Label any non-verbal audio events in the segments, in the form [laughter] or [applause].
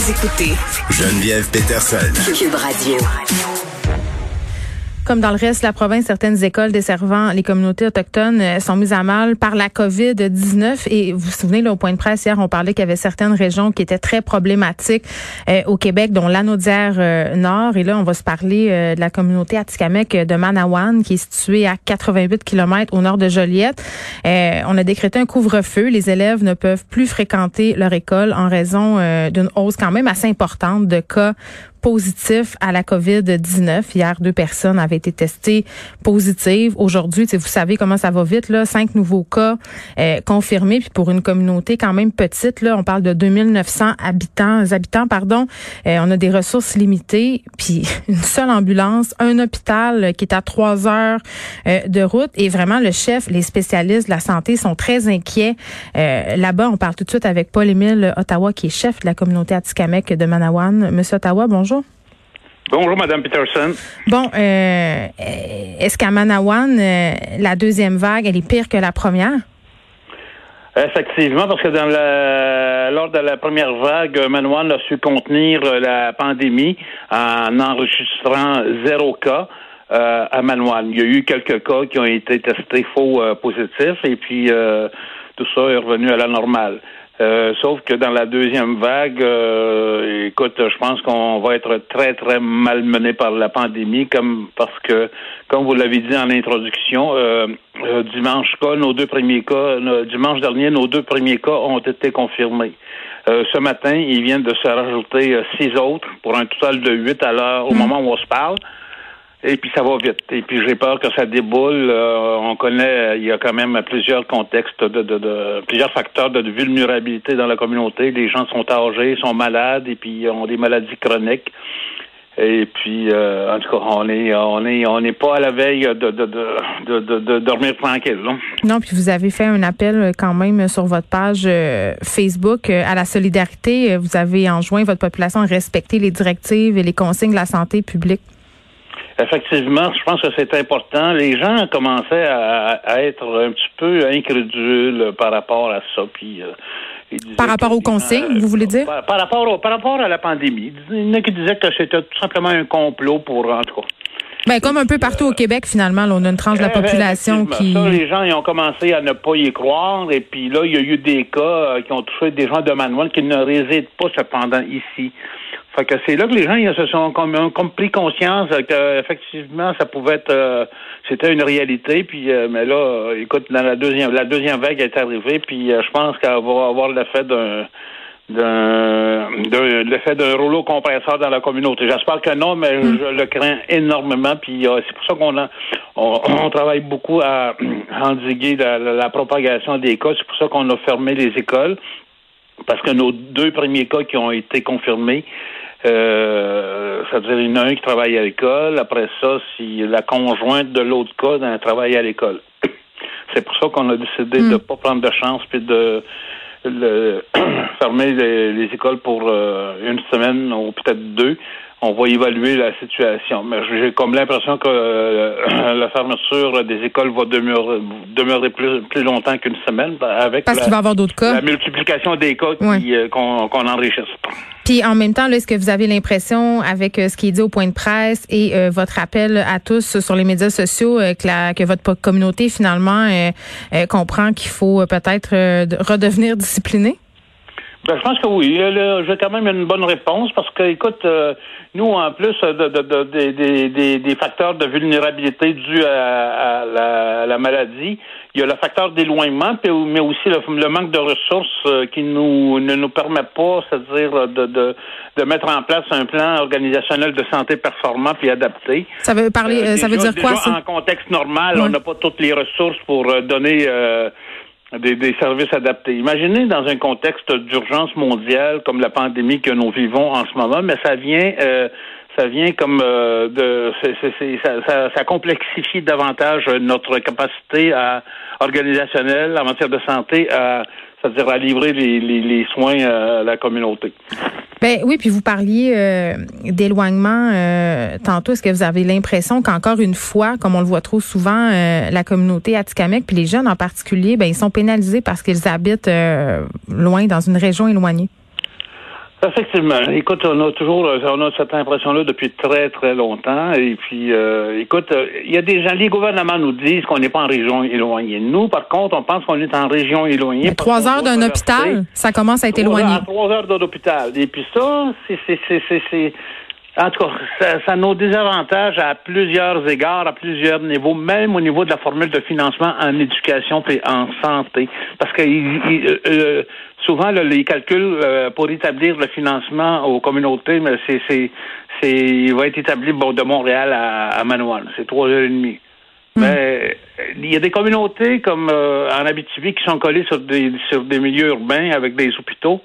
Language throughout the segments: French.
Vous écoutez Geneviève Peterson. Cube Radio. Comme dans le reste de la province, certaines écoles desservant les communautés autochtones euh, sont mises à mal par la COVID-19. Et vous vous souvenez, là, au point de presse, hier, on parlait qu'il y avait certaines régions qui étaient très problématiques euh, au Québec, dont l'Anaudière euh, Nord. Et là, on va se parler de la communauté Atikamek de Manawan, qui est située à 88 km au nord de Joliette. on a décrété un couvre-feu. Les élèves ne peuvent plus fréquenter leur école en raison d'une hausse quand même assez importante de cas positifs à la COVID-19. Hier, deux personnes avaient été testées positives. Aujourd'hui, vous savez comment ça va vite, là, cinq nouveaux cas euh, confirmés. Puis pour une communauté quand même petite, là, on parle de 2900 habitants, habitants, pardon. Euh, on a des ressources limitées, puis [laughs] une seule ambulance, un hôpital qui est à trois heures euh, de route. Et vraiment, le chef, les spécialistes de la santé sont très inquiets. Là-bas, on parle tout de suite avec Paul-Émile Ottawa, qui est chef de la communauté Atikamek de Manawan. Monsieur Ottawa, bonjour. Bonjour. Madame Peterson. Bon, euh, est-ce qu'à Manawan, euh, la deuxième vague, elle est pire que la première? Effectivement, parce que dans la, lors de la première vague, Manawan a su contenir la pandémie en enregistrant zéro cas. Euh, à Manawan. Il y a eu quelques cas qui ont été testés faux positifs et puis tout ça est revenu à la normale. Euh, sauf que dans la deuxième vague, euh, écoute, je pense qu'on va être très, très malmené par la pandémie, comme parce que, comme vous l'avez dit en introduction, euh, dimanche cas, nos deux premiers cas, dimanche dernier, nos deux premiers cas ont été confirmés. ce matin, ils viennent de se rajouter six autres pour un total de huit à l'heure au mm. moment où on se parle. Et puis ça va vite. Et puis j'ai peur que ça déboule. Euh, on connaît, il y a quand même plusieurs contextes de, de, de, plusieurs facteurs de vulnérabilité dans la communauté. Les gens sont âgés, sont malades et puis ont des maladies chroniques. Et puis, euh, en tout cas, on est, on est, on n'est pas à la veille de, de, de, de, de dormir tranquille. Non? non, puis vous avez fait un appel quand même sur votre page euh, Facebook à la solidarité. Vous avez enjoint votre population à respecter les directives et les consignes de la santé publique. Effectivement, je pense que c'est important. Les gens commençaient à, être un petit peu incrédules par rapport à ça. Puis, euh, par rapport aux consignes, vous voulez dire? Par, rapport par rapport à la pandémie. Il y en a qui disaient que c'était tout simplement un complot pour, en tout cas. Ben, comme un peu partout au Québec, finalement, on a une tranche de la population qui. les gens ils ont commencé à ne pas y croire. Et puis là, il y a eu des cas euh, qui ont touché des gens de Manuel qui ne résident pas cependant ici. Fait que c'est là que les gens ils se sont comme, comme pris conscience qu'effectivement ça pouvait être euh, c'était une réalité. Puis euh, mais là, écoute, dans la deuxième la deuxième vague est arrivée, puis euh, je pense qu'elle va avoir l'effet d'un d'un l'effet d'un rouleau compresseur dans la communauté. J'espère que non, mais hmm. je le crains énormément. Puis c'est pour ça qu'on a on, travaille beaucoup à [clears throat] endiguer la, la propagation des cas. C'est pour ça qu'on a fermé les écoles parce que nos deux premiers cas qui ont été confirmés, euh, c'est-à-dire il y en a un qui travaille à l'école. Après ça, si la conjointe de l'autre cas d'un travail à l'école. [coughs] C'est pour ça qu'on a décidé de ne hmm. pas prendre de chance puis de [coughs] fermer les, écoles pour euh, une semaine ou peut-être deux on va évaluer la situation. Mais j'ai comme l'impression que euh, [coughs] la fermeture des écoles va demeurer, demeurer plus, plus longtemps qu'une semaine avec Parce qu'il va y avoir d'autres cas. La multiplication des cas euh, qu'on qu'on enrichisse. En même temps, est-ce que vous avez l'impression, avec euh, ce qui est dit au point de presse et votre appel à tous sur les médias sociaux, que, la, que votre communauté finalement comprend qu'il faut peut-être redevenir discipliné? Ben, je pense que oui. J'ai quand même une bonne réponse parce que, écoute, euh, nous, en plus de, de, des facteurs de vulnérabilité dus à, la, maladie, il y a le facteur d'éloignement, mais aussi le, manque de ressources euh, qui nous ne nous permet pas, c'est-à-dire de, de, mettre en place un plan organisationnel de santé performant puis adapté. Ça veut parler, euh, ça veut dire quoi En contexte normal, on n'a pas toutes les ressources pour donner des, des, services adaptés. Imaginez dans un contexte d'urgence mondiale comme la pandémie que nous vivons en ce moment, mais ça vient euh, ça vient comme euh, de ça, ça, ça, complexifie davantage notre capacité à, organisationnelle en matière de santé à c'est-à-dire à livrer les, les, les, soins à la communauté. Ben oui, puis vous parliez euh, d'éloignement euh, tantôt. Est-ce que vous avez l'impression qu'encore une fois, comme on le voit trop souvent, euh, la communauté Atikamek, puis les jeunes en particulier, ben ils sont pénalisés parce qu'ils habitent loin, dans une région éloignée? Effectivement. Écoute, on a toujours on a cette impression-là depuis très, très longtemps. Et puis, euh, écoute, il y a des gens, les gouvernements nous disent qu'on n'est pas en région éloignée. Nous, par contre, on pense qu'on est en région éloignée. trois heures d'un hôpital, ça commence à être éloigné. Trois heures d'un hôpital. Et puis ça, c'est, c'est, c'est, c'est, en tout cas, ça, ça a nos désavantages à plusieurs égards, à plusieurs niveaux, même au niveau de la formule de financement en éducation et en santé. Parce que euh, euh, souvent, les calculs euh, pour établir le financement aux communautés, mais c'est, c'est, c'est, il va être établi bon, de Montréal à, à Manoir. C'est trois heures et demie. Hmm. Mais il y a des communautés comme en Abitibi qui sont collées sur des sur des milieux urbains avec des hôpitaux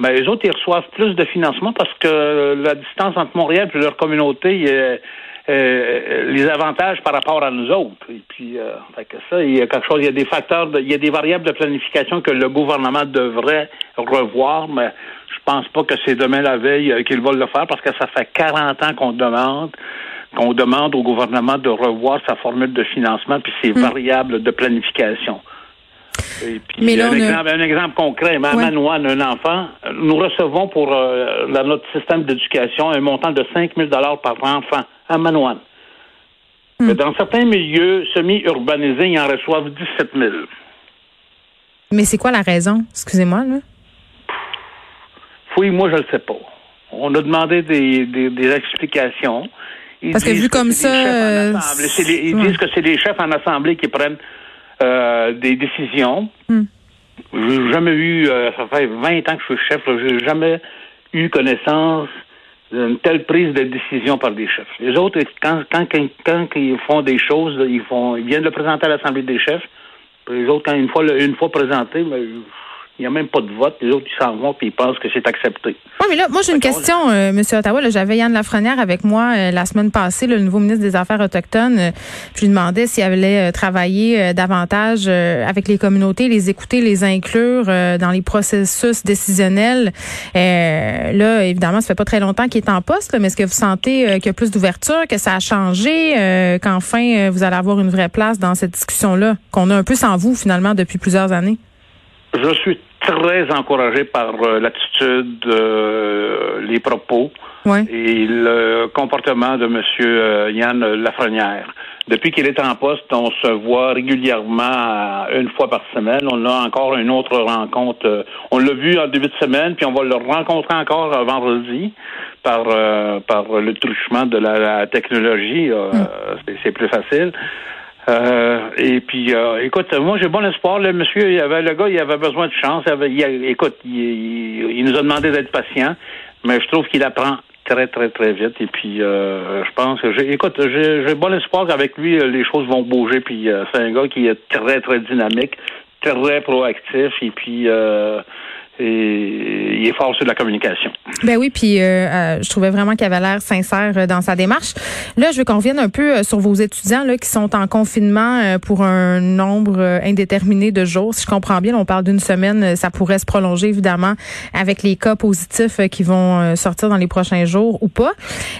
ben, les autres, ils reçoivent plus de financement parce que la distance entre Montréal et leur communauté, euh, les avantages par rapport à nous autres. Et puis, euh, fait que ça, il y a quelque chose, il y a des facteurs, il y a des variables de planification que le gouvernement devrait revoir, mais je pense pas que c'est demain la veille euh, qu'ils vont le faire parce que ça fait 40 ans qu'on demande qu'on demande au gouvernement de revoir sa formule de financement puis ses hmm. variables de planification. Et puis, un, exemple, un, exemple, concret, ma un enfant, nous recevons pour euh, notre système d'éducation un montant de 5 000 par enfant à Manoine. Hmm. Dans certains milieux semi-urbanisés, ils en reçoivent 17 000. Mais c'est quoi la raison? Excusez-moi, là. Oui, moi, je ne le sais pas. On a demandé des, des, explications. Parce que vu comme ça... Euh, ils disent que c'est les chefs en assemblée qui prennent euh, des décisions. Hmm. J'ai jamais eu, euh, ça fait 20 ans que je suis chef, j'ai jamais eu connaissance d'une telle prise de décision par des chefs. Les autres, quand, quand, quand, ils font des choses, ils font, ils viennent le présenter à l'Assemblée des chefs. Les autres, quand une fois, une fois présenté, il n'y a même pas de vote. Les autres, ils s'en vont et ils pensent que c'est accepté. Oui, mais là, moi, j'ai une question, euh, M. Ottawa. J'avais Yann Lafrenière avec moi euh, la semaine passée, le nouveau ministre des Affaires autochtones. Euh, je lui demandais s'il allait travailler davantage avec les communautés, les écouter, les inclure dans les processus décisionnels. là, évidemment, ça fait pas très longtemps qu'il est en poste, mais est-ce que vous sentez qu'il y a plus d'ouverture, que ça a changé, qu'enfin, vous allez avoir une vraie place dans cette discussion-là, qu'on a un peu sans vous, finalement, depuis plusieurs années? Je suis très encouragé par euh, l'attitude, euh, les propos et le comportement de M. Euh, Yann Lafrenière. Depuis qu'il est en poste, on se voit régulièrement une fois par semaine. On a encore une autre rencontre. on l'a vu en début de semaine, puis on va le rencontrer encore vendredi par par le truchement de la, technologie. Mm. C'est plus facile. Euh, et puis, euh, écoute, moi j'ai bon espoir. Le monsieur, il avait, le gars, il avait besoin de chance. Il avait, écoute, il, nous a demandé d'être patient, mais je trouve qu'il apprend très, très, très vite. Et puis, euh, je pense que, j'ai, écoute, j'ai, bon espoir qu'avec lui, les choses vont bouger. Puis, c'est un gars qui est très, très dynamique, très proactif. Et puis, et il est fort sur la communication. Ben oui, puis euh, euh, je trouvais vraiment qu'il avait l'air sincère euh, dans sa démarche. Là, je veux qu'on revienne un peu sur vos étudiants là qui sont en confinement pour un nombre indéterminé de jours. Si je comprends bien, on parle d'une semaine, ça pourrait se prolonger évidemment avec les cas positifs qui vont sortir dans les prochains jours ou pas.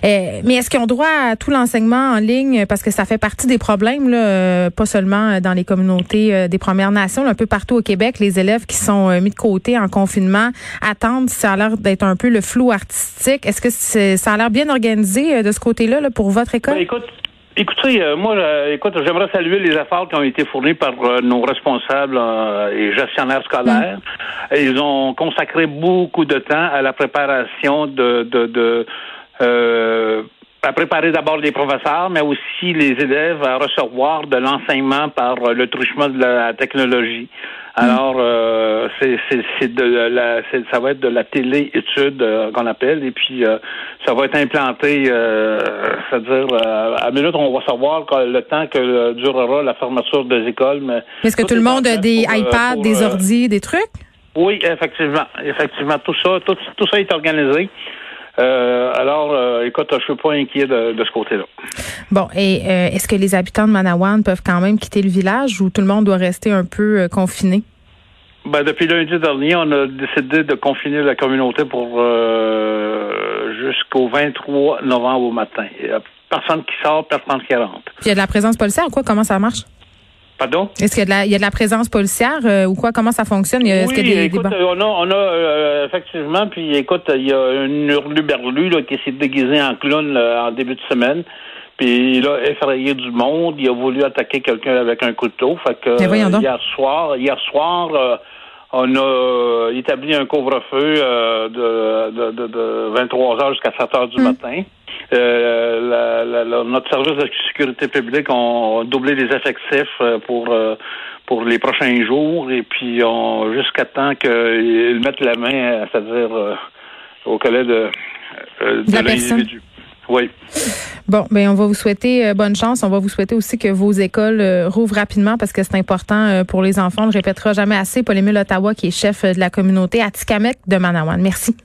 mais est-ce qu'ils ont droit à tout l'enseignement en ligne? Parce que ça fait partie des problèmes là, pas seulement dans les communautés des Premières Nations, un peu partout au Québec, les élèves qui sont mis de côté en confinement confinement attendre, ça a l'air d'être un peu le flou artistique. Est-ce que ça a l'air bien organisé euh, de ce côté-là pour votre école? Ben, écoute, Écoutez, euh, moi, euh, écoute, j'aimerais saluer les efforts qui ont été fournis par nos responsables et gestionnaires scolaires. Mm. Ils ont consacré beaucoup de temps à la préparation de, de, à préparer d'abord les professeurs, mais aussi les élèves à recevoir de l'enseignement par le truchement de la technologie. Alors, euh, c'est de la, ça va être de la télé-étude euh, qu'on appelle, et puis euh, ça va être implanté, c'est-à-dire à minute on va savoir le temps que durera la fermeture des écoles. Mais est-ce que tout le monde a des iPads, des ordi, des trucs? Oui, effectivement, effectivement, tout ça, tout, tout ça est organisé. Euh, alors, euh, écoute, je suis pas inquiet de, ce côté-là. Bon, et euh, est-ce que les habitants de Manawan peuvent quand même quitter le village ou tout le monde doit rester un peu confiné? Ben, depuis lundi dernier, on a décidé de confiner la communauté pour jusqu'au 23 novembre au matin. Il a personne qui sort, personne qui rentre. Puis il y a de la présence policière ou quoi? Comment ça marche? Pardon? Est-ce qu'il y, a de la présence policière euh, ou quoi? Comment ça fonctionne? oui, écoute, on a, on a euh, effectivement, puis écoute, il y a une hurluberlu là, qui s'est déguisé en clown en début de semaine. Puis il a effrayé du monde. Il a voulu attaquer quelqu'un avec un couteau. Fait que hier soir, hier soir, euh, on a établi un couvre-feu de, de, de, 23 heures jusqu'à 7 heures du hmm. matin. Euh, notre service de sécurité publique a doublé les effectifs euh, pour euh, pour les prochains jours et puis on jusqu'à temps qu'ils mettent la main, c'est-à-dire au collet de, de, l'individu. Oui. Bon, ben on va vous souhaiter bonne chance. On va vous souhaiter aussi que vos écoles rouvrent rapidement parce que c'est important pour les enfants. On ne répétera jamais assez. Paul-Émile Ottawa, qui est chef de la communauté Atikamek de Manawan. Merci.